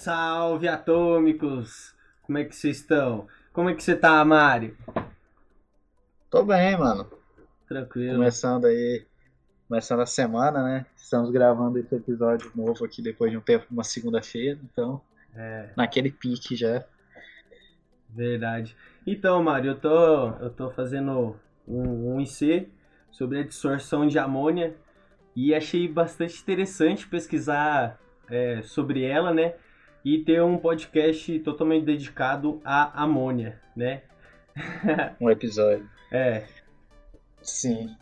Salve atômicos! Como é que vocês estão? Como é que você tá, Mário? Tô bem, mano. Tranquilo. Começando aí, começando a semana, né? Estamos gravando esse episódio novo aqui depois de um tempo, uma segunda-feira, então, É, naquele pique já. verdade. Então, Mário, eu tô, eu tô fazendo um, um IC sobre a dissorção de amônia e achei bastante interessante pesquisar é, sobre ela, né? E ter um podcast totalmente dedicado à amônia, né? Um episódio. É, Sim.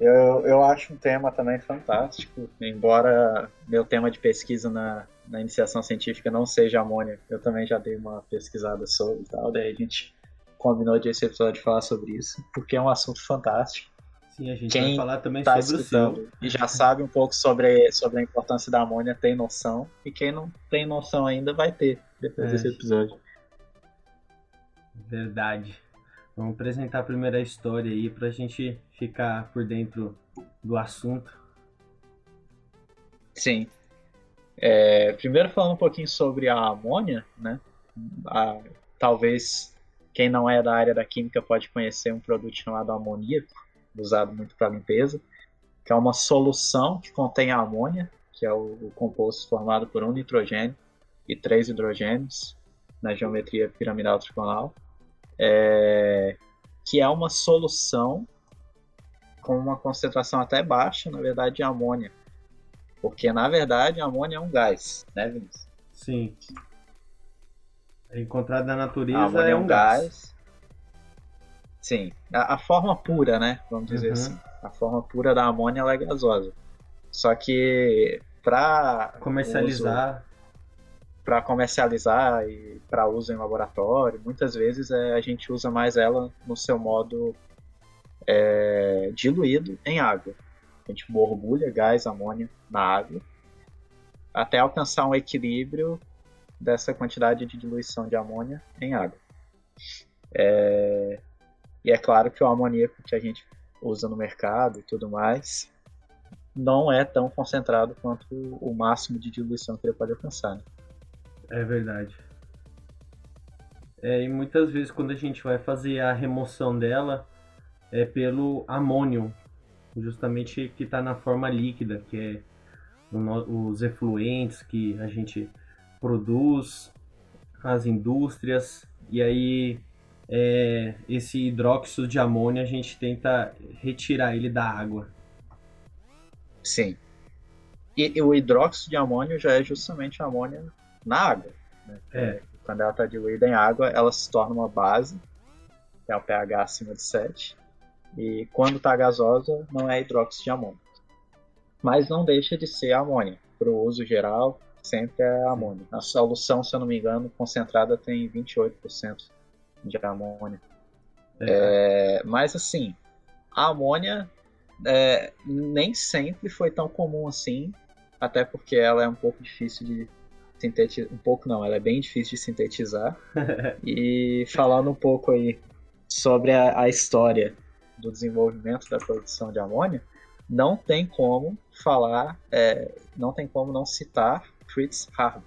Eu, eu acho um tema também fantástico, embora meu tema de pesquisa na, na iniciação científica não seja amônia, eu também já dei uma pesquisada sobre e tal, daí a gente combinou de esse episódio falar sobre isso, porque é um assunto fantástico. Sim, a gente Quem vai falar também Tá sobre o seu. e já sabe um pouco sobre, sobre a importância da amônia, tem noção, e quem não tem noção ainda vai ter depois É. desse episódio. Verdade. Vamos apresentar a história aí pra gente ficar por dentro do assunto. Sim. É, primeiro falando um pouquinho sobre a amônia, né? A- talvez quem não é da área da química pode conhecer um produto chamado amoníaco, usado muito para limpeza, que é uma solução que contém a amônia, que é o, o composto formado por um nitrogênio e três hidrogênios na geometria piramidal trigonal, é, que é uma solução com uma concentração até baixa, na verdade, de amônia. Porque, na verdade, amônia é um gás, né, Vinícius? Sim. É encontrado na A natureza amônia é um gás. Sim. A, a forma pura, né? Vamos dizer Uhum. assim. A forma pura da amônia ela é gasosa. Só que para Comercializar. para comercializar e para uso em laboratório, muitas vezes é, a gente usa mais ela no seu modo é, diluído em água. A gente borbulha gás, amônia na água até alcançar um equilíbrio dessa quantidade de diluição de amônia em água. É, e é claro que o amoníaco que a gente usa no mercado e tudo mais não é tão concentrado quanto o máximo de diluição que ele pode alcançar. né? É verdade. É, e muitas vezes quando a gente vai fazer a remoção dela é pelo amônio, justamente que está na forma líquida, que é os efluentes que a gente produz, as indústrias, e aí é, esse hidróxido de amônio a gente tenta retirar ele da água. Sim. E, e o hidróxido de amônio já é justamente amônia na água. né? É. Quando ela está diluída em água, ela se torna uma base, que é o pH acima de 7. E quando está gasosa, não é hidróxido de amônio. Mas não deixa de ser amônia. Para o uso geral, sempre é amônia. A solução, se eu não me engano, concentrada tem 28% de amônia. É, mas assim, a amônia é, nem sempre foi tão comum assim, até porque ela é um pouco difícil de sintetizar. Um pouco não, ela é bem difícil de sintetizar. e falando um pouco aí sobre a, a história do desenvolvimento da produção de amônia, não tem como falar, é, não tem como não citar Fritz Haber,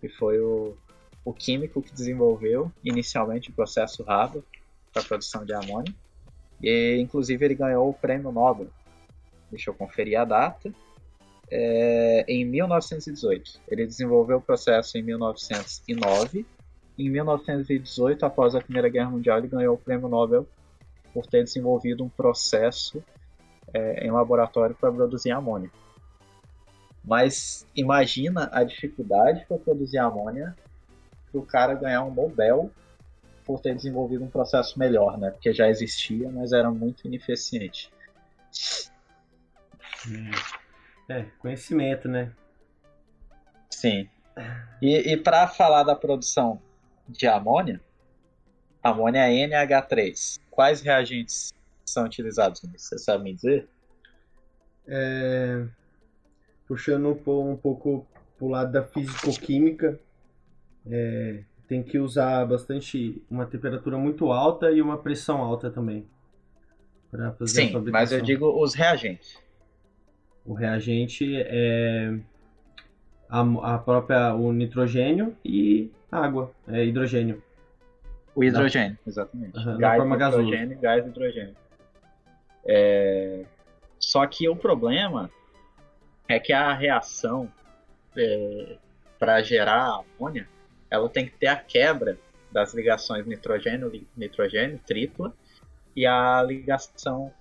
que foi o, o químico que desenvolveu inicialmente o processo Haber para a produção de amônia. E, inclusive, ele ganhou o prêmio Nobel. Deixa eu conferir a data. É, em 1918. Ele desenvolveu o processo em 1909. Em 1918, após a Primeira Guerra Mundial, ele ganhou o prêmio Nobel por ter desenvolvido um processo é, em laboratório para produzir amônia. Mas imagina a dificuldade para produzir amônia para o cara ganhar um Nobel por ter desenvolvido um processo melhor, né? Porque já existia, mas era muito ineficiente. É, conhecimento, né? Sim. E, e para falar da produção de amônia, amônia é NH3. Quais reagentes são utilizados? Você sabe me dizer? É, puxando um um pouco pro lado da fisicoquímica, é, tem que usar bastante uma temperatura muito alta e uma pressão alta também para fazer a Sim, fabricação. mas eu digo os reagentes. O reagente é a, a própria o nitrogênio e água, é, hidrogênio. O hidrogênio, na, exatamente. Uhum, gás, forma hidrogênio, gás, hidrogênio. É... Só que o problema é que a reação é, para gerar amônia, ela tem que ter a quebra das ligações nitrogênio-nitrogênio tripla e a ligação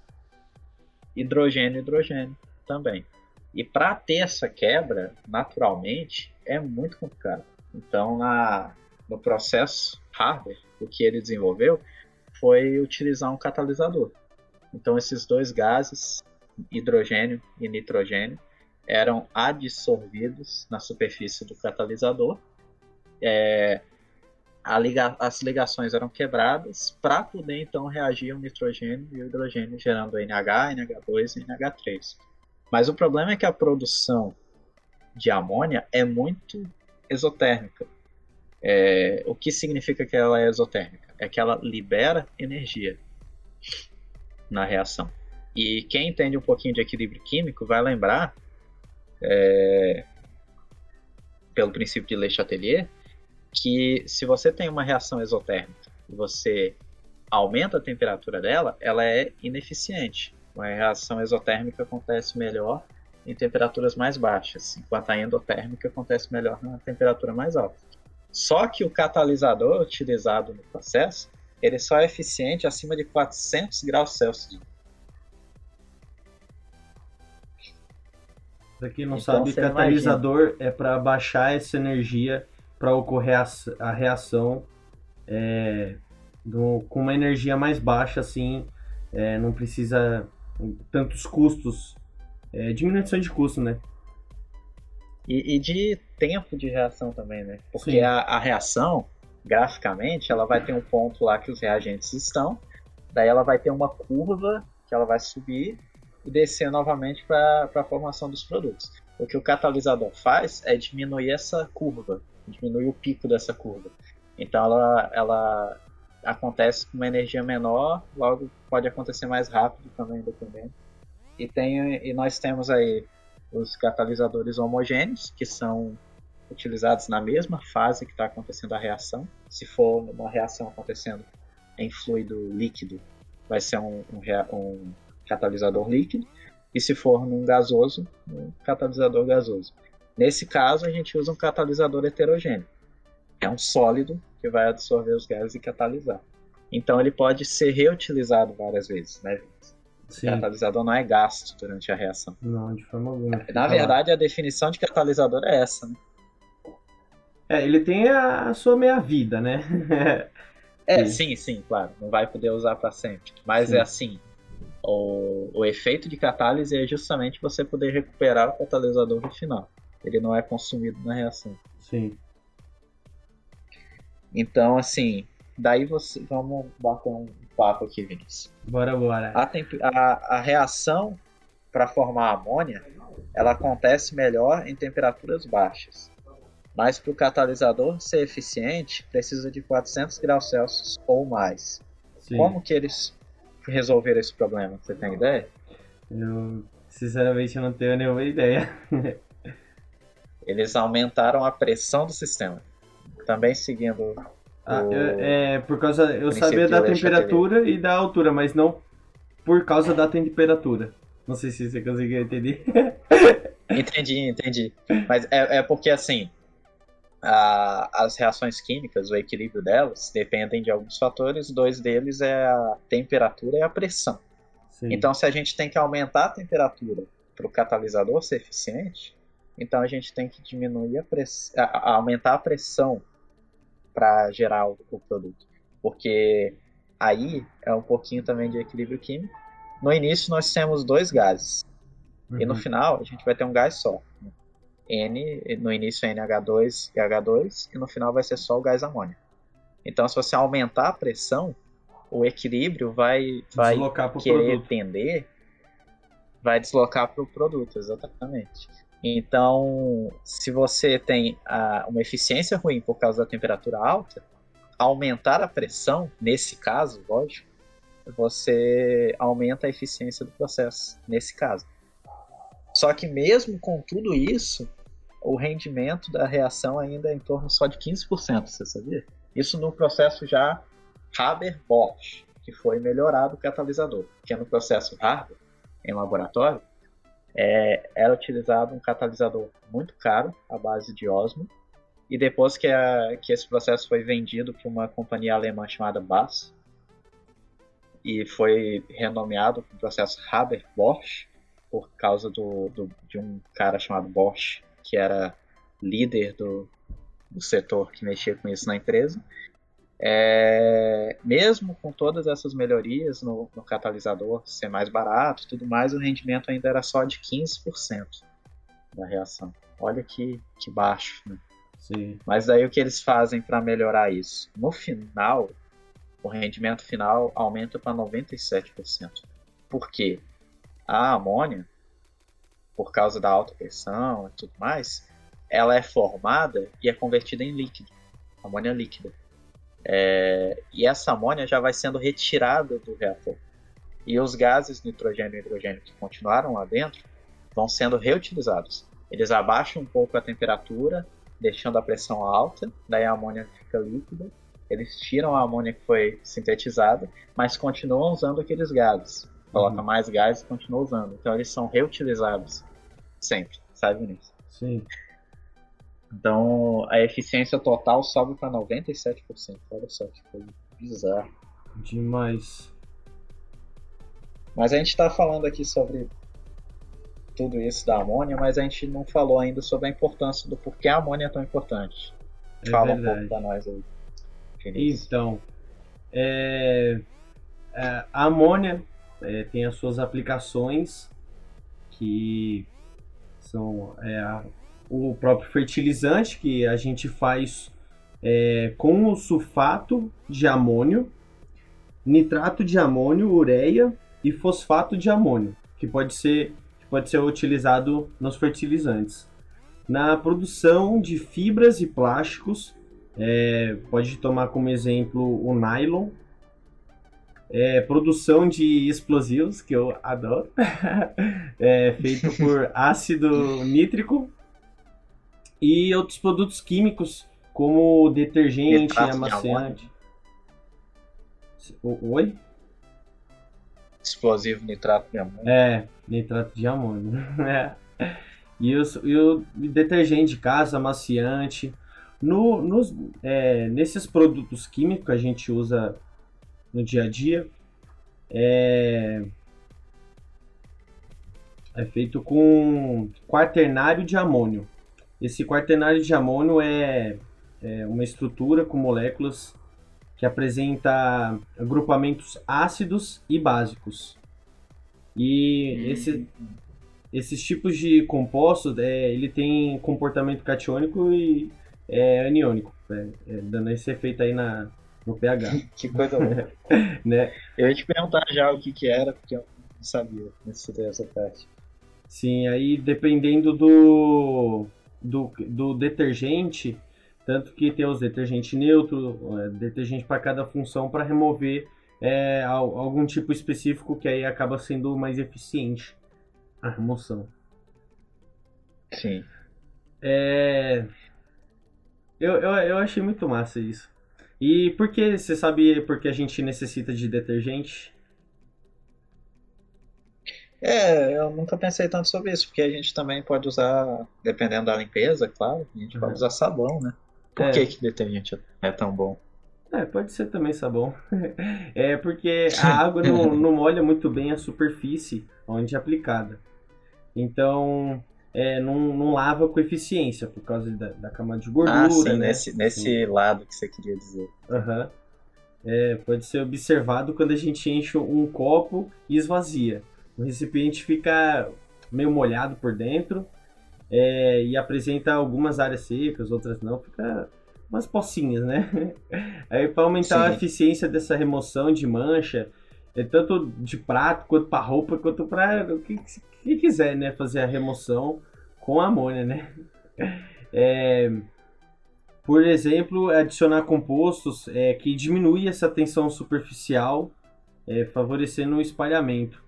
hidrogênio-hidrogênio também. E para ter essa quebra, naturalmente, é muito complicado. Então, na, no processo hardware, o que ele desenvolveu foi utilizar um catalisador. Então, esses dois gases, hidrogênio e nitrogênio, eram adsorvidos na superfície do catalisador. É, liga, as ligações eram quebradas para poder então reagir o nitrogênio e o hidrogênio, gerando NH, NH2 e NH3. Mas o problema é que a produção de amônia é muito exotérmica. É, o que significa que ela é exotérmica? É que ela libera energia na reação. E quem entende um pouquinho de equilíbrio químico vai lembrar, é, pelo princípio de Le Chatelier, que se você tem uma reação exotérmica e você aumenta a temperatura dela, ela é ineficiente. Uma reação exotérmica acontece melhor em temperaturas mais baixas, enquanto a endotérmica acontece melhor na temperatura mais alta. Só que o catalisador utilizado no processo, ele só é eficiente acima de 400 graus Celsius. Para quem não então, sabe, catalisador imagina. é para baixar essa energia para ocorrer a, a reação é, do, com uma energia mais baixa, assim, é, não precisa tantos custos, é, diminuição de custo, né? E, e, de tempo de reação também, né? Porque a, a, reação, graficamente, ela vai ter um ponto lá que os reagentes estão, daí ela vai ter uma curva que ela vai subir e descer novamente para a formação dos produtos. O que o catalisador faz é diminuir essa curva, diminuir o pico dessa curva. Então ela, ela acontece com uma energia menor, logo pode acontecer mais rápido também, dependendo. E, tem, e nós temos aí os catalisadores homogêneos, que são utilizados na mesma fase que está acontecendo a reação. Se for uma reação acontecendo em fluido líquido, vai ser um, um, um catalisador líquido. E se for num gasoso, um catalisador gasoso. Nesse caso, a gente usa um catalisador heterogêneo. É um sólido que vai absorver os gases e catalisar. Então ele pode ser reutilizado várias vezes, né, Sim. O catalisador não é gasto durante a reação. Não, de forma alguma. Na verdade, a definição de catalisador é essa, né? É, ele tem a sua meia-vida, né? é, sim, sim, claro. Não vai poder usar para sempre. Mas sim. é assim, o, o efeito de catálise é justamente você poder recuperar o catalisador no final. Ele não é consumido na reação. Sim. Então, assim, daí você. Vamos bater um papo aqui, Vinícius. Bora, bora. A, temp... a, a reação para formar amônia ela acontece melhor em temperaturas baixas. Mas para o catalisador ser eficiente, precisa de 400 graus Celsius ou mais. Sim. Como que eles resolveram esse problema? Você tem ideia? Eu, sinceramente, não tenho nenhuma ideia. Eles aumentaram a pressão do sistema. Também seguindo. Ah, é, por causa. Eu sabia da temperatura e da altura, mas não por causa da temperatura. Não sei se você conseguiu entender. entendi, entendi. Mas é, é porque assim. A, as reações químicas, o equilíbrio delas, dependem de alguns fatores. Dois deles é a temperatura e a pressão. Sim. Então, se a gente tem que aumentar a temperatura para o catalisador ser eficiente, então a gente tem que diminuir a press... A, aumentar a pressão para gerar o, o, produto. Porque aí é um pouquinho também de equilíbrio químico. No início nós temos dois gases. Uhum. E no uhum. final a gente vai ter um gás só. N, no início é NH2 e H2, e no final vai ser só o gás amônia. Então se você aumentar a pressão, o equilíbrio vai, vai querer produto. tender, vai deslocar para o produto, exatamente. Então, se você tem a, uma eficiência ruim por causa da temperatura alta, aumentar a pressão, nesse caso, lógico, você aumenta a eficiência do processo, nesse caso. Só que mesmo com tudo isso, o rendimento da reação ainda é em torno só de 15%, você sabia? Isso no processo já Haber-Bosch, que foi melhorado o catalisador. Porque no processo Haber, em laboratório, é, era utilizado um catalisador muito caro, à base de osmo, e depois que, a, que esse processo foi vendido para uma companhia alemã chamada Bass, e foi renomeado com o processo Haber-Bosch, por causa do, do, de um cara chamado Bosch, que era líder do, do setor que mexia com isso na empresa. É, mesmo com todas essas melhorias no, no, catalisador ser mais barato tudo mais, o rendimento ainda era só de 15% da reação. Olha que, que baixo. Né? Sim. Mas daí o que eles fazem para melhorar isso? No final, o rendimento final aumenta para 97%. Por quê? A amônia, por causa da alta pressão e tudo mais, ela é formada e é convertida em líquido, amônia líquida. É, e essa amônia já vai sendo retirada do reator. E os gases nitrogênio e hidrogênio que continuaram lá dentro vão sendo reutilizados. Eles abaixam um pouco a temperatura, deixando a pressão alta, daí a amônia fica líquida. Eles tiram a amônia que foi sintetizada, mas continuam usando aqueles gases. Coloca uhum. mais gás e continua usando. Então eles são reutilizados sempre, sabe, nisso? Sim. Então a eficiência total sobe para 97%. Olha só que coisa bizarro. Demais. Mas a gente está falando aqui sobre tudo isso da amônia, mas a gente não falou ainda sobre a importância do porquê a amônia é tão importante. É Fala verdade. um pouco para nós aí. Então, é, é, a amônia é, tem as suas aplicações que são é, a o próprio fertilizante que a gente faz é, com o sulfato de amônio, nitrato de amônio, ureia e fosfato de amônio, que pode ser, que pode ser utilizado nos fertilizantes. Na produção de fibras e plásticos, é, pode tomar como exemplo o nylon, é, produção de explosivos, que eu adoro, é, feito por ácido nítrico, e outros produtos químicos, como detergente, nitrato amaciante. De Oi? Explosivo nitrato de amônio. É, nitrato de amônio. é. E, os, e o detergente de casa, amaciante. No, nos, é, nesses produtos químicos que a gente usa no dia a dia, é, é feito com quaternário de amônio. Esse quaternário de amônio é, é uma estrutura com moléculas que apresenta agrupamentos ácidos e básicos. E hum. esse, esses tipos de compostos, é, ele tem comportamento catiônico e é, aniônico, é, é, dando esse efeito aí na, no pH. que coisa boa. né? Eu ia te perguntar já o que, que era, porque eu não sabia nessa parte. Sim, aí dependendo do, do, do detergente, tanto que tem os detergente neutro, é, detergente para cada função para remover é, algum tipo específico que aí acaba sendo mais eficiente a remoção. Sim. É... Eu, eu, eu achei muito massa isso. E por que, você sabe por que a gente necessita de detergente? É, eu nunca pensei tanto sobre isso, porque a gente também pode usar, dependendo da limpeza, claro, a gente uhum. pode usar sabão, né? Por é. que, que detergente é tão bom? É, pode ser também sabão. é porque a água não, não molha muito bem a superfície onde é aplicada. Então, é, não, não lava com eficiência por causa da, da camada de gordura. Ah, sim, né? nesse, nesse sim. lado que você queria dizer. Uhum. É, pode ser observado quando a gente enche um copo e esvazia o recipiente fica meio molhado por dentro é, e apresenta algumas áreas secas, outras não, fica umas pocinhas, né? Aí para aumentar Sim. a eficiência dessa remoção de mancha, é tanto de prato quanto para roupa, quanto para o que, que, quiser, né? Fazer a remoção com amônia, né? É, por exemplo, adicionar compostos é, que diminui essa tensão superficial, é, favorecendo o espalhamento.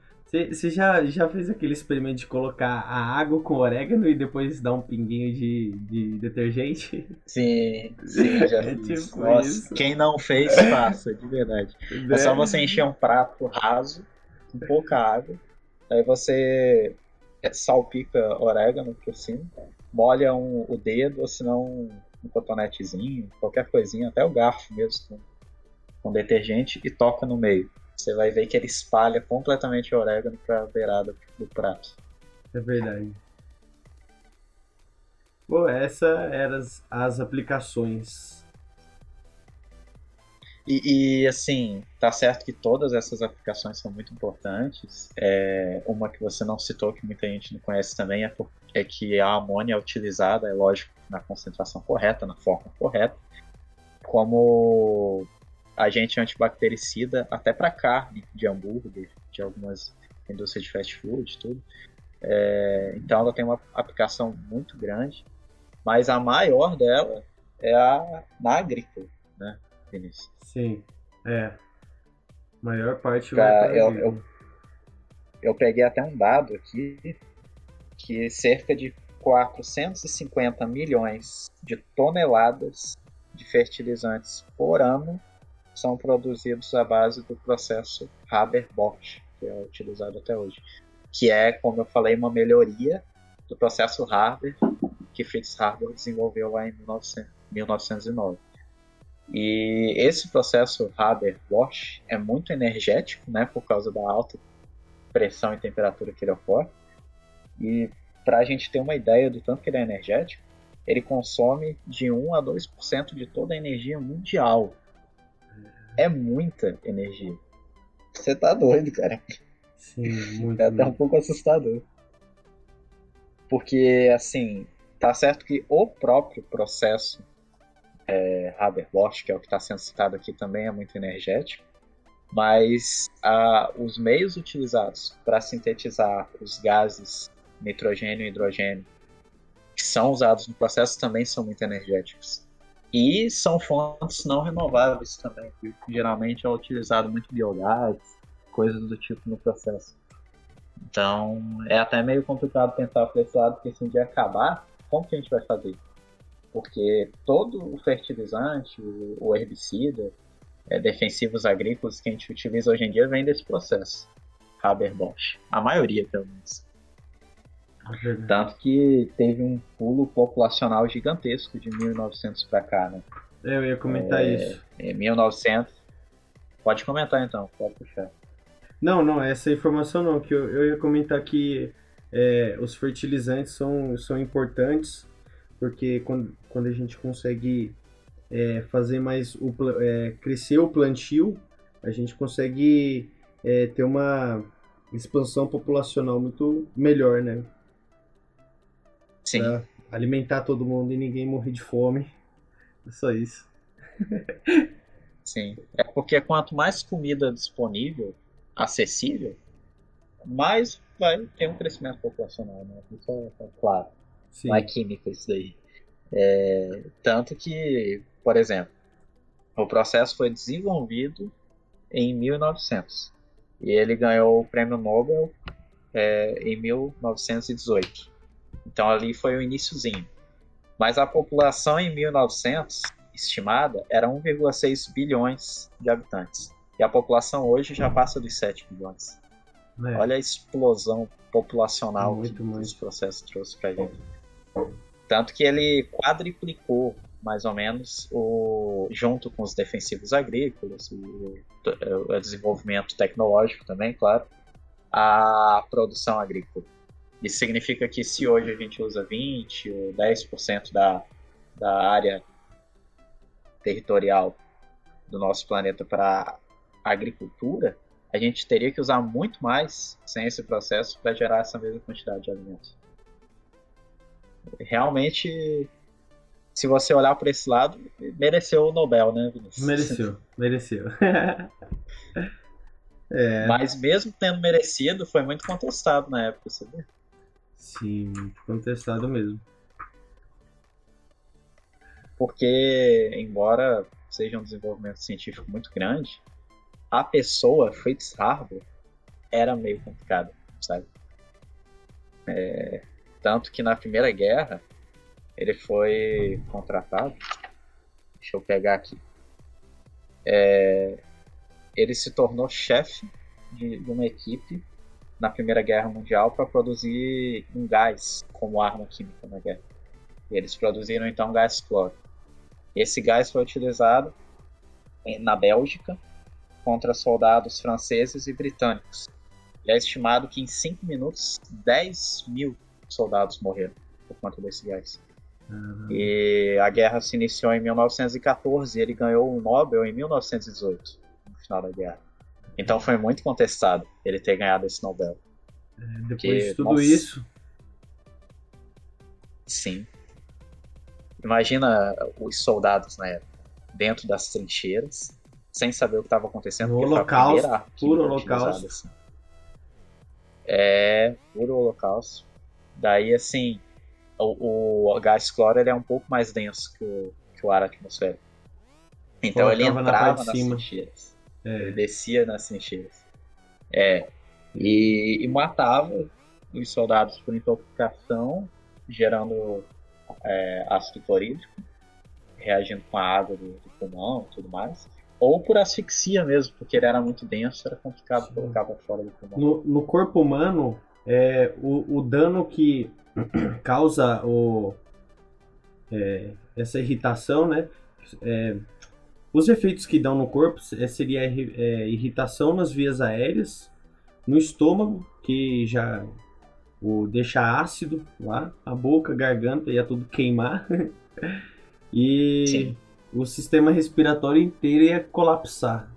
Você já, já fez aquele experimento de colocar a água com orégano e depois dar um pinguinho de, de detergente? Sim, sim, já É fiz. tipo Nossa, isso. quem não fez, faça, de verdade. É só você encher um prato raso, com pouca água, aí você salpica orégano por cima, molha um- o dedo, ou se não um, um cotonetezinho, qualquer coisinha, até o garfo mesmo, com, com detergente, e toca no meio. Você vai ver que ele espalha completamente o orégano para a beirada do prato. É verdade. Pô, essa eram as, as aplicações. E, e, assim, tá certo que todas essas aplicações são muito importantes. É, uma que você não citou, que muita gente não conhece também, é, por- é que a amônia é utilizada, é lógico, na concentração correta, na forma correta, como agente antibactericida até para carne de hambúrguer, de algumas indústrias de fast food, tudo. É, então ela tem uma aplicação muito grande, mas a maior dela é a na agrícola, né, Vinícius? Sim, é. Maior parte Pra- vai eu- agrícola. eu peguei até um dado aqui que cerca de 450 milhões de toneladas de fertilizantes por ano são produzidos à base do processo Haber-Bosch, que é utilizado até hoje, que é, como eu falei, uma melhoria do processo Haber que Fritz Haber desenvolveu lá em 1900 1909. E esse processo Haber-Bosch é muito energético, né, por causa da alta pressão e temperatura que ele ocorre. E para a gente ter uma ideia do tanto que ele é energético, ele consome de 1 a 2% de toda a energia mundial. É muita energia. Você tá doido, cara. Sim, muito. É até um pouco assustador. Porque, assim, tá certo que o próprio processo é, Haber-Bosch, que é o que está sendo citado aqui, também é muito energético, mas ah, os meios utilizados para sintetizar os gases nitrogênio e hidrogênio que são usados no processo também são muito energéticos. E são fontes não renováveis também, que geralmente é utilizado muito biogás, coisas do tipo no processo. Então, é até meio complicado pensar por esse lado, porque se um dia acabar, como que a gente vai fazer? Porque todo o fertilizante, o herbicida, é, defensivos agrícolas que a gente utiliza hoje em dia vem desse processo. Haber-Bosch. A maioria, pelo menos. Verdade. Tanto que teve um pulo populacional gigantesco de 1900 para cá, né? Eu ia comentar É. isso. Em 1900. Pode comentar então, pode puxar. Não, não, essa informação não, que eu, eu ia comentar que é, os fertilizantes são, são importantes, porque quando, quando a gente consegue é, fazer mais o é, crescer o plantio, a gente consegue é, ter uma expansão populacional muito melhor, né? Sim. Pra alimentar todo mundo e ninguém morrer de fome. É só isso. Sim. É porque quanto mais comida disponível, acessível, mais vai ter um crescimento populacional, né? Isso é, é claro. Sim. Não é química isso daí. É, tanto que, por exemplo, o processo foi desenvolvido em 1900 e ele ganhou o prêmio Nobel é, em 1918. Então ali foi o iniciozinho. Mas a população em 1900 estimada era 1,6 bilhões de habitantes. E a população hoje já passa dos 7 bilhões. É. Olha a explosão populacional Muito, que muito. esse processo trouxe pra gente. Tanto que ele quadriplicou, mais ou menos, o, junto com os defensivos agrícolas, o, o desenvolvimento tecnológico também, claro, a produção agrícola. Isso significa que se hoje a gente usa 20 ou 10% da, da área territorial do nosso planeta para agricultura, a gente teria que usar muito mais sem esse processo para gerar essa mesma quantidade de alimentos. Realmente, se você olhar por esse lado, mereceu o Nobel, né, Vinícius? Mereceu, mereceu. é, Mas mesmo tendo merecido, foi muito contestado na época, sabe? Sim, contestado mesmo. Porque, embora seja um desenvolvimento científico muito grande, a pessoa, Fritz Haber, era meio complicada, sabe? É, tanto que na Primeira Guerra ele foi contratado. Deixa eu pegar aqui. É, ele se tornou chefe de, de, uma equipe na Primeira Guerra Mundial para produzir um gás como arma química na guerra. E eles produziram então gás cloro. Esse gás foi utilizado na Bélgica contra soldados franceses e britânicos. E é estimado que em 5 minutos 10 mil soldados morreram por conta desse gás. Uhum. E a guerra se iniciou em 1914 e ele ganhou o Nobel em 1918, no final da guerra. Então foi muito contestado ele ter ganhado esse Nobel. É, depois Porque, de tudo nossa, isso. Sim. Imagina os soldados na época, dentro das trincheiras, sem saber o que estava acontecendo. No holocausto, puro holocausto. Assim. É, puro holocausto. Daí, assim, o, o gás cloro ele é um pouco mais denso que o, que o ar atmosférico. Então ele entrava na nas trincheiras. É. Descia nas trincheiras. É. E, e matava os soldados por intoxicação, gerando é, ácido clorídrico, reagindo com a água do, do pulmão e tudo mais ou por asfixia mesmo, porque ele era muito denso, era complicado colocar para fora do pulmão. No, no corpo humano, é, o, o dano que causa o, é, essa irritação, né? É, os efeitos que dão no corpo é, seria é, irritação nas vias aéreas, no estômago, que já o deixa ácido lá, a boca, a garganta ia tudo queimar. e Sim. o sistema respiratório inteiro ia colapsar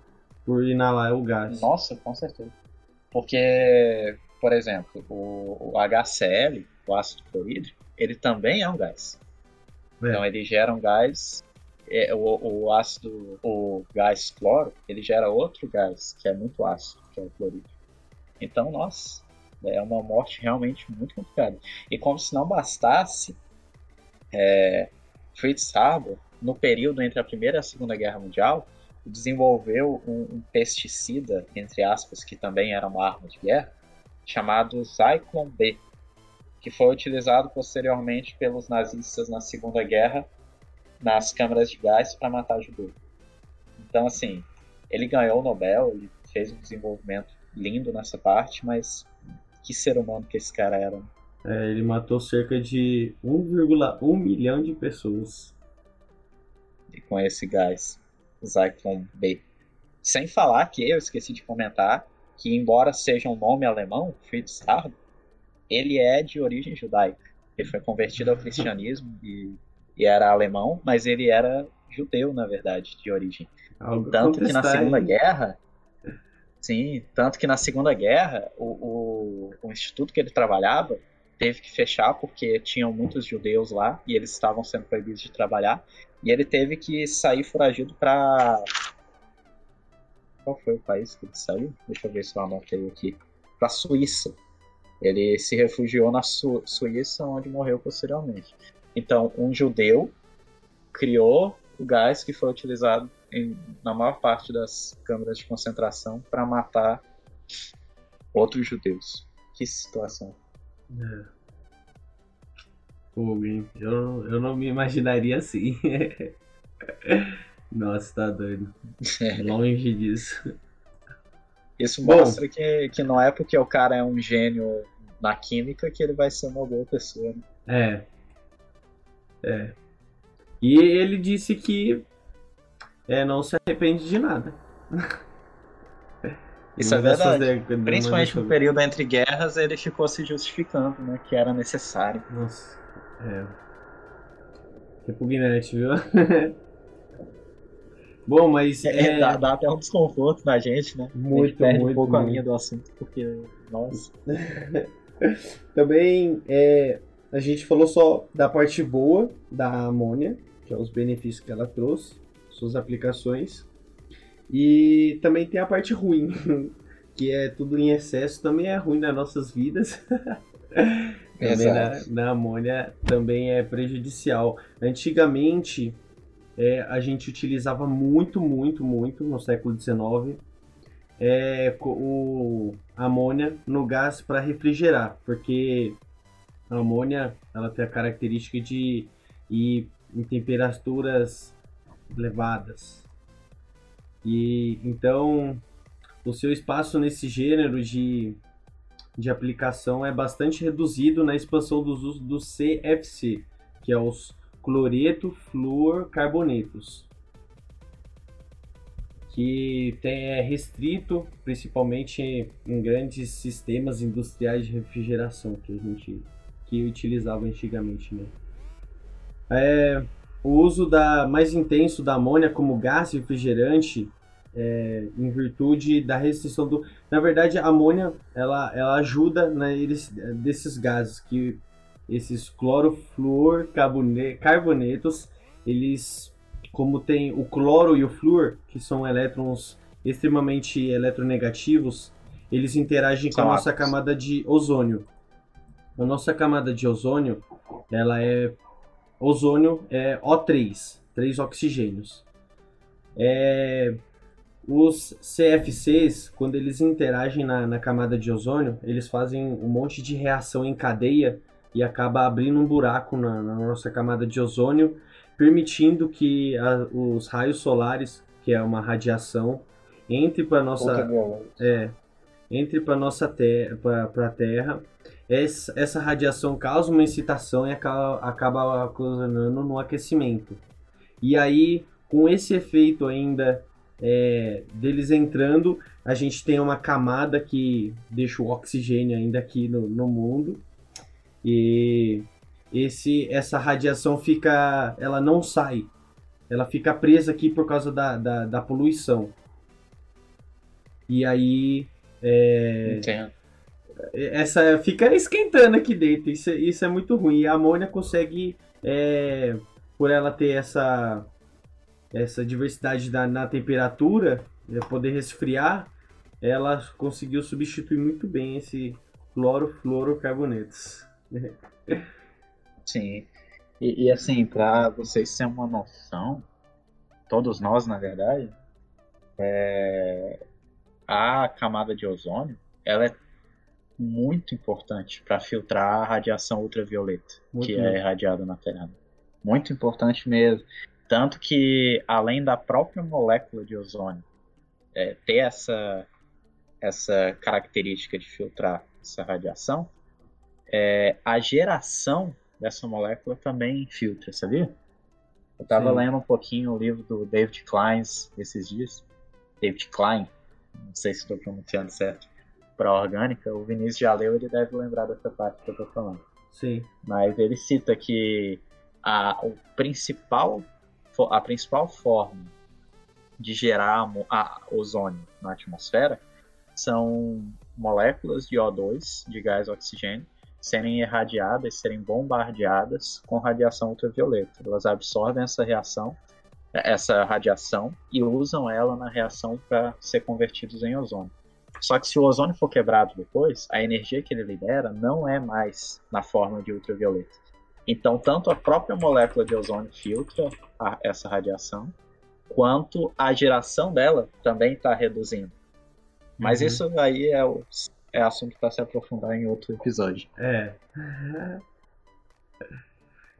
por inalar o gás. Nossa, com certeza. Porque, por exemplo, o, o HCl, o ácido clorídrico, ele também é um gás. É. Então ele gera um gás, é, o, o, ácido, o gás cloro, ele gera outro gás que é muito ácido, que é o clorídrico. Então, nossa, é uma morte realmente muito complicada. E como se não bastasse, é, Fritz Haber, no período entre a Primeira e a Segunda Guerra Mundial, desenvolveu um, um pesticida, entre aspas, que também era uma arma de guerra, chamado Zyklon B, que foi utilizado posteriormente pelos nazistas na Segunda Guerra nas câmaras de gás para matar judeus. Então, assim, ele ganhou o Nobel, ele fez um desenvolvimento lindo nessa parte, mas que ser humano que esse cara era. É, ele matou cerca de 1,1 milhão de pessoas. E com esse gás, Zyklon B. Sem falar que eu esqueci de comentar que, embora seja um nome alemão, Fritz Haber, ele é de origem judaica. Ele foi convertido ao cristianismo e, e era alemão, mas ele era judeu, na verdade, de origem. Algo tanto que na Segunda Guerra, sim, tanto que na Segunda Guerra, o, o, o instituto que ele trabalhava teve que fechar porque tinham muitos judeus lá e eles estavam sendo proibidos de trabalhar. E ele teve que sair foragido para. Qual foi o país que ele saiu? Deixa eu ver se eu anotei aqui. Para Suíça. Ele se refugiou na Su Suíça, onde morreu posteriormente. Então, um judeu criou o gás que foi utilizado em, na maior parte das câmaras de concentração para matar outros judeus. Que situação. É. Hein? Eu, eu não me imaginaria assim. Nossa, tá doido. É. Longe disso. Isso mostra Bom, que, que não é porque o cara é um gênio na química que ele vai ser uma boa pessoa. Né? É. É. E ele disse que é, não se arrepende de nada. Isso é verdade. Principalmente no período entre guerras, ele ficou se justificando, né? Que era necessário. Nossa. É. Repugnante, viu? Bom, mas. É, é... Dá, dá, até um desconforto na gente, né? Muito, a gente perde muito, um pouco muito. a linha do assunto, porque. Nossa. Também é, a gente falou só da parte boa da amônia, que é os benefícios que ela trouxe, suas aplicações. E também tem a parte ruim, que é tudo em excesso, também é ruim nas nossas vidas. também na, na amônia também é prejudicial. Antigamente, é, a gente utilizava muito, muito, muito no século XIX é, o, amônia no gás para refrigerar, porque a amônia ela tem a característica de ir em temperaturas elevadas. E então o seu espaço nesse gênero de, de aplicação é bastante reduzido na expansão dos usos do CFC, que é os cloreto fluor carbonetos que é restrito principalmente em grandes sistemas industriais de refrigeração que a gente que utilizava antigamente, né? É, o uso da mais intenso da amônia como gás refrigerante é, em virtude da restrição do. Na verdade, a amônia ela, ela ajuda na, eles, desses gases que esses clorofluorcarbonetos eles como tem o cloro e o flúor, que são elétrons extremamente eletronegativos, eles interagem com a nossa camada de ozônio. A nossa camada de ozônio, ela é ozônio é O3, três oxigênios. É, os CFCs, quando eles interagem na, na camada de ozônio, eles fazem um monte de reação em cadeia e acaba abrindo um buraco na, na nossa camada de ozônio permitindo que a, os raios solares, que é uma radiação, entre para nossa é, entre para nossa terra, para a Terra. Essa, essa radiação causa uma excitação e acaba, acaba ocasionando no aquecimento. E aí, com esse efeito ainda é, deles entrando, a gente tem uma camada que deixa o oxigênio ainda aqui no, no mundo. E esse essa radiação fica ela não sai ela fica presa aqui por causa da, da, da poluição e aí é, Entendo. essa fica esquentando aqui dentro isso, isso é muito ruim e a amônia consegue é, por ela ter essa essa diversidade da, na temperatura é, poder resfriar ela conseguiu substituir muito bem esse clorofluorocarbonetos Sim. E, e assim, para vocês terem uma noção, todos nós, na verdade, é, a camada de ozônio, ela é muito importante para filtrar a radiação ultravioleta muito que é irradiada na Terra. Muito importante mesmo. Tanto que, além da própria molécula de ozônio é, ter essa, essa característica de filtrar essa radiação, é, a geração dessa molécula também filtra, sabia? Eu estava lendo um pouquinho o livro do David Klein esses dias. David Klein, não sei se estou pronunciando certo, para orgânica. O Vinícius já leu, ele deve lembrar dessa parte que eu estou falando. Sim. Mas ele cita que a, o principal, a principal forma de gerar a, ozônio na atmosfera são moléculas de O2, de gás oxigênio, serem irradiadas, serem bombardeadas com radiação ultravioleta. Elas absorvem essa reação, essa radiação e usam ela na reação para ser convertidos em ozônio. Só que se o ozônio for quebrado depois, a energia que ele libera não é mais na forma de ultravioleta. Então, tanto a própria molécula de ozônio filtra a, essa radiação, quanto a geração dela também está reduzindo. Mas uhum. isso aí é o é assunto para se aprofundar em outro episódio. É.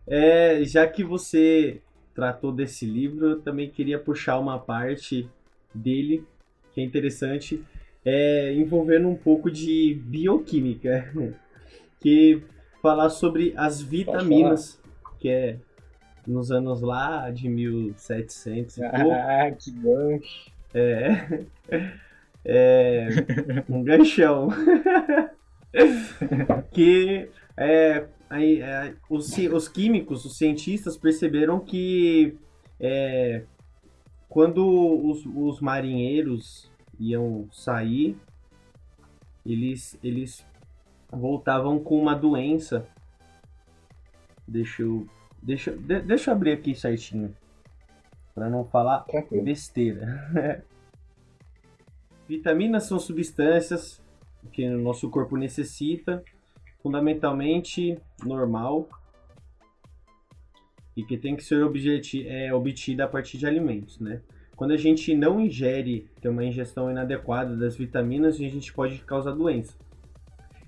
é. Já que você tratou desse livro, eu também queria puxar uma parte dele que é interessante, é, envolvendo um pouco de bioquímica, que falar sobre as vitaminas, que é nos anos lá de 1700 e pouco. Ah, que gancho! É. É, um ganchão. que é, aí, é, os, os químicos, os cientistas perceberam que é, quando os, os marinheiros iam sair, eles, eles voltavam com uma doença. Deixa eu, deixa, de, deixa eu abrir aqui certinho. Para não falar besteira. Vitaminas são substâncias que o nosso corpo necessita, fundamentalmente normal, e que tem que ser é, obtida a partir de alimentos, né? quando a gente não ingere, tem uma ingestão inadequada das vitaminas, a gente pode causar doença.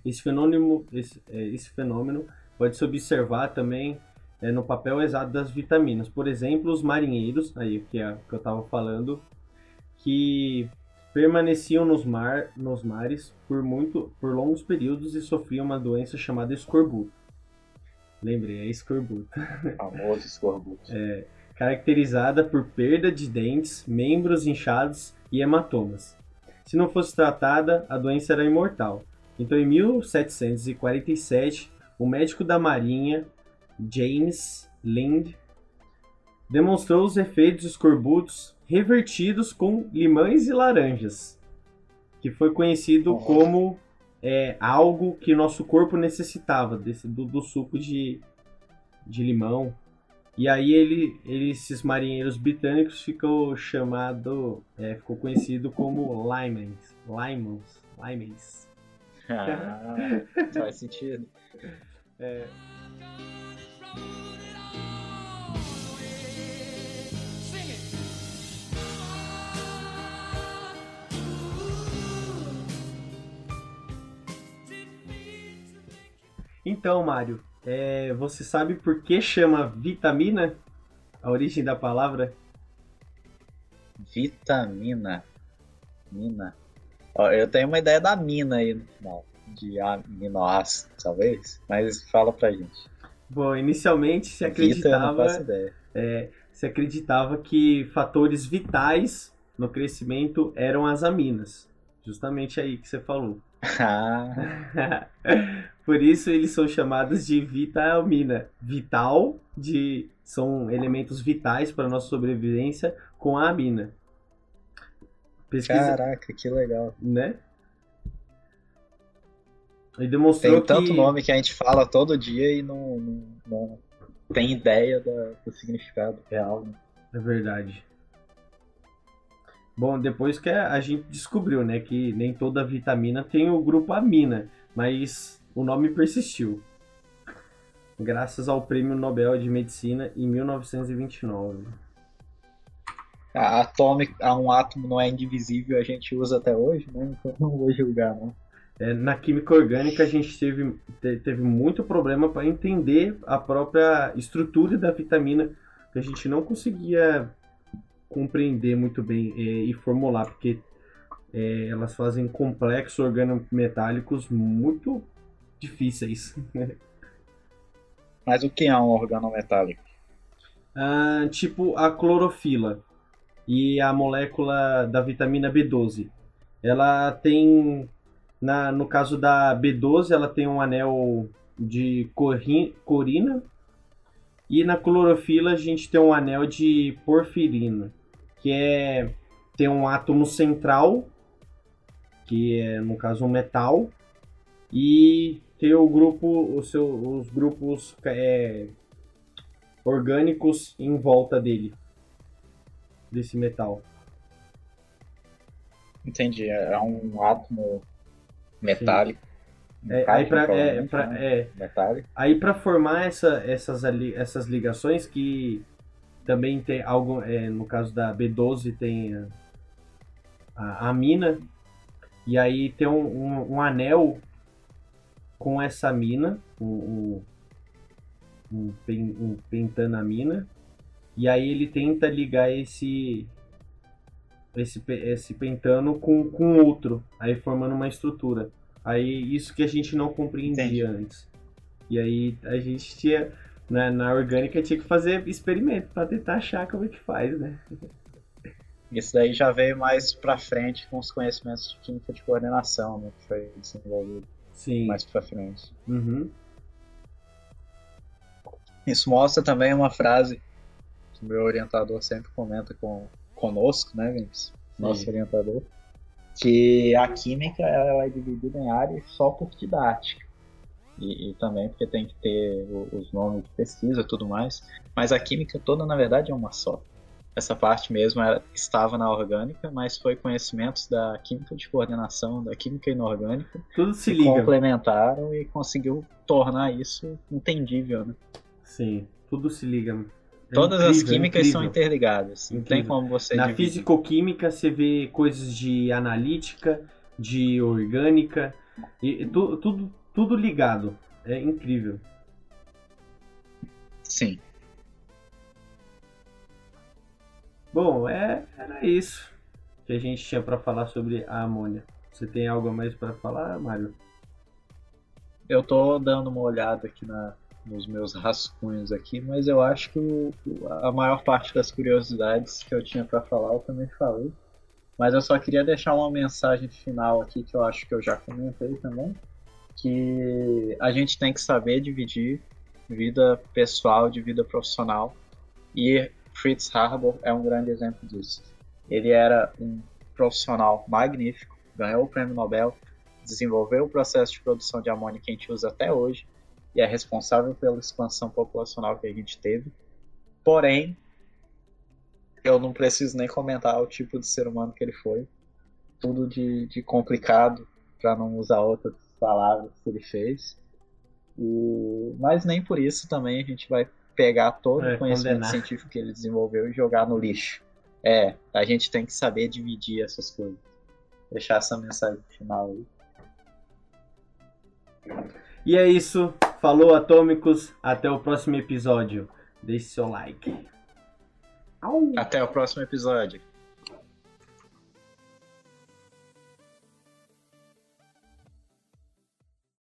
Esse fenômeno, esse, é, esse fenômeno pode se observar também é, no papel exato das vitaminas. Por exemplo, os marinheiros, aí que, é, que eu estava falando, que permaneciam nos, mar, nos mares por, muito, por longos períodos e sofriam uma doença chamada escorbuto. Lembrei, é escorbuto. Famoso escorbuto. É, caracterizada por perda de dentes, membros inchados e hematomas. Se não fosse tratada, a doença era imortal. Então, em 1747, o médico da Marinha, James Lind, demonstrou os efeitos escorbutos revertidos com limões e laranjas, que foi conhecido como é, algo que nosso corpo necessitava, desse, do, do suco de, de limão. E aí ele, ele, esses marinheiros britânicos ficou chamado, é, ficou conhecido como limans, limons, limans. Ah, faz sentido. É, Então, Mário, é, você sabe por que chama vitamina? A origem da palavra? Vitamina. Mina. Ó, eu tenho uma ideia da mina aí no final. De aminoácido, talvez. Mas fala pra gente. Bom, inicialmente se Vita, acreditava, ideia. é, se acreditava que fatores vitais no crescimento eram as aminas. Justamente aí que você falou. Ah, Por isso eles são chamados de vitamina. Vital de são elementos vitais para nossa sobrevivência com a amina. Pesquisa, caraca, que legal. né? E demonstrou Tem tanto que nome que a gente fala todo dia e não, não, não tem ideia da- do significado real. né? é verdade. Bom, depois que a gente descobriu, né, que nem toda vitamina tem o grupo amina, mas o nome persistiu. Graças ao Prêmio Nobel de Medicina em 1929. A atômico, um átomo não é indivisível, a gente usa até hoje, né? Então não vou julgar, não. É, na química orgânica a gente teve, te- teve muito problema para entender a própria estrutura da vitamina, que a gente não conseguia compreender muito bem é, e formular, porque é, elas fazem complexos organometálicos muito difíceis. Mas o que é um organometálico? Ah, tipo a clorofila e a molécula da vitamina B12. Ela tem, na, no caso da B12, ela tem um anel de corri- corina e na clorofila a gente tem um anel de porfirina, que é tem um átomo central, que é no caso um metal, e tem o grupo, o seu, os grupos é, orgânicos em volta dele, desse metal. Entendi, é um átomo metálico. Um É, aí pra, é, né? é, aí formar essa, essas, ali, essas ligações que também tem algo, é, no caso da B12 tem a, a amina e aí tem um, um, um anel com essa amina, um, um, um, pen- um pentanamina e aí ele tenta ligar esse esse, esse pentano com, com outro, aí formando uma estrutura. Aí isso que a gente não compreendia Entendi. antes. E aí a gente tinha, na, na orgânica, tinha que fazer experimento para tentar achar como é que faz, né? Isso daí já veio mais pra frente com os conhecimentos de química de coordenação, né? Que foi desenvolvido Sim. mais pra frente. Uhum. Isso mostra também uma frase que o meu orientador sempre comenta com, conosco, né, Vinícius? Nosso Sim. orientador. Que a química ela é dividida em áreas só por didática. E, e também porque tem que ter os nomes de pesquisa e tudo mais. Mas a química toda, na verdade, é uma só. Essa parte mesmo era- estava na orgânica, mas foi conhecimentos da química de coordenação, da química inorgânica, Tudo se liga. complementaram e conseguiu tornar isso entendível, né? Sim, tudo se liga. Todas as incrível, químicas incrível. são interligadas. Não tem Incrível. como você Na dividir. fisicoquímica você vê coisas de analítica, de orgânica, e, e tu- tudo, tudo ligado. É incrível. Sim. Bom, é, era isso que a gente tinha para falar sobre a amônia. Você tem algo a mais para falar, Mário? Eu tô dando uma olhada aqui na, nos meus rascunhos aqui, mas eu acho que o- a maior parte das curiosidades que eu tinha para falar eu também falei. Mas eu só queria deixar uma mensagem final aqui que eu acho que eu já comentei também, que a gente tem que saber dividir vida pessoal de vida profissional e Fritz Harbour é um grande exemplo disso. Ele era um profissional magnífico, ganhou o prêmio Nobel, desenvolveu o processo de produção de amônia que a gente usa até hoje e é responsável pela expansão populacional que a gente teve. Porém, eu não preciso nem comentar o tipo de ser humano que ele foi. Tudo de, de complicado, para não usar outras palavras que ele fez. E, mas nem por isso também a gente vai pegar todo É, o conhecimento condenar. científico que ele desenvolveu e jogar no lixo. É, a gente tem que saber dividir essas coisas. Deixar essa mensagem final aí. E é isso. Falou, atômicos. Até o próximo episódio. Deixe seu like. Au! Até o próximo episódio.